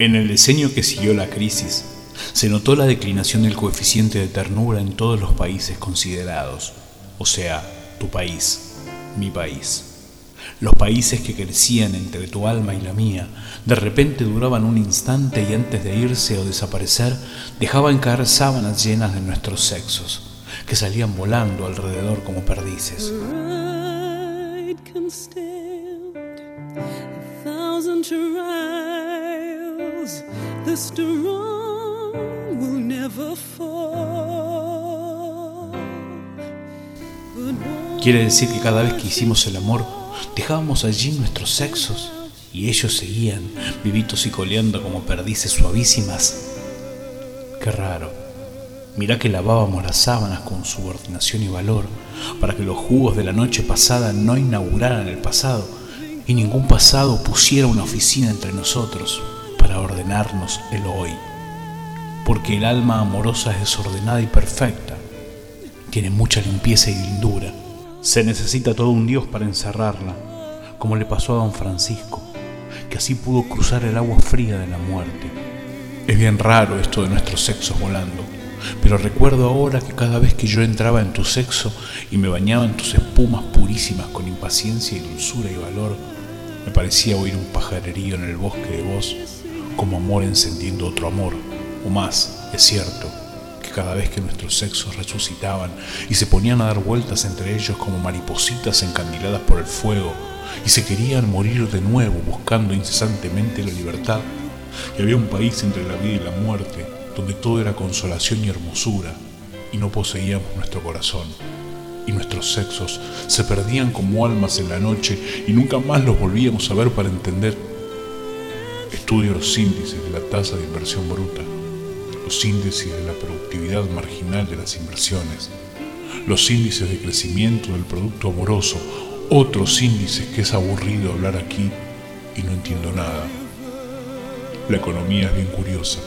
En el diseño que siguió la crisis, se notó la declinación del coeficiente de ternura en todos los países considerados, o sea, tu país, mi país. Los países que crecían entre tu alma y la mía, de repente duraban un instante y antes de irse o desaparecer, dejaban caer sábanas llenas de nuestros sexos, que salían volando alrededor como perdices. Quiere decir que cada vez que hicimos el amor, dejábamos allí nuestros sexos y ellos seguían, vivitos y coleando como perdices suavísimas. Qué raro. Mirá que lavábamos las sábanas con subordinación y valor para que los jugos de la noche pasada no inauguraran el pasado y ningún pasado pusiera una oficina entre nosotros para ordenarnos el hoy. Porque el alma amorosa es desordenada y perfecta, tiene mucha limpieza y lindura. Se necesita todo un Dios para encerrarla, como le pasó a don Francisco, que así pudo cruzar el agua fría de la muerte. Es bien raro esto de nuestros sexos volando, pero recuerdo ahora que cada vez que yo entraba en tu sexo y me bañaba en tus espumas purísimas con impaciencia y dulzura y valor, me parecía oír un pajarerío en el bosque de vos, como amor encendiendo otro amor, o más, es cierto, que cada vez que nuestros sexos resucitaban y se ponían a dar vueltas entre ellos como maripositas encandiladas por el fuego, y se querían morir de nuevo buscando incesantemente la libertad, y había un país entre la vida y la muerte, donde todo era consolación y hermosura, y no poseíamos nuestro corazón y nuestros sexos se perdían como almas en la noche y nunca más los volvíamos a ver para entender. Estudio los índices de la tasa de inversión bruta, los índices de la productividad marginal de las inversiones, los índices de crecimiento del producto amoroso, otros índices que es aburrido hablar aquí y no entiendo nada. La economía es bien curiosa.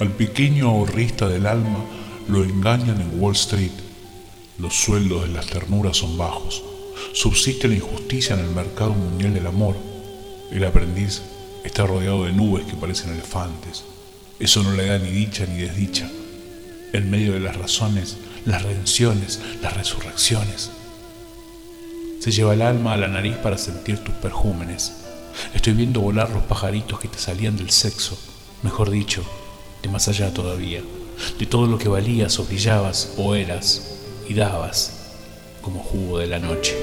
Al pequeño ahorrista del alma lo engañan en Wall Street los sueldos de las ternuras son bajos. Subsiste la injusticia en el mercado mundial del amor. El aprendiz está rodeado de nubes que parecen elefantes. Eso no le da ni dicha ni desdicha. En medio de las razones, las redenciones, las resurrecciones. Se lleva el alma a la nariz para sentir tus perjúmenes. Estoy viendo volar los pajaritos que te salían del sexo, mejor dicho, de más allá todavía, de todo lo que valías o brillabas o eras y dabas como jugo de la noche.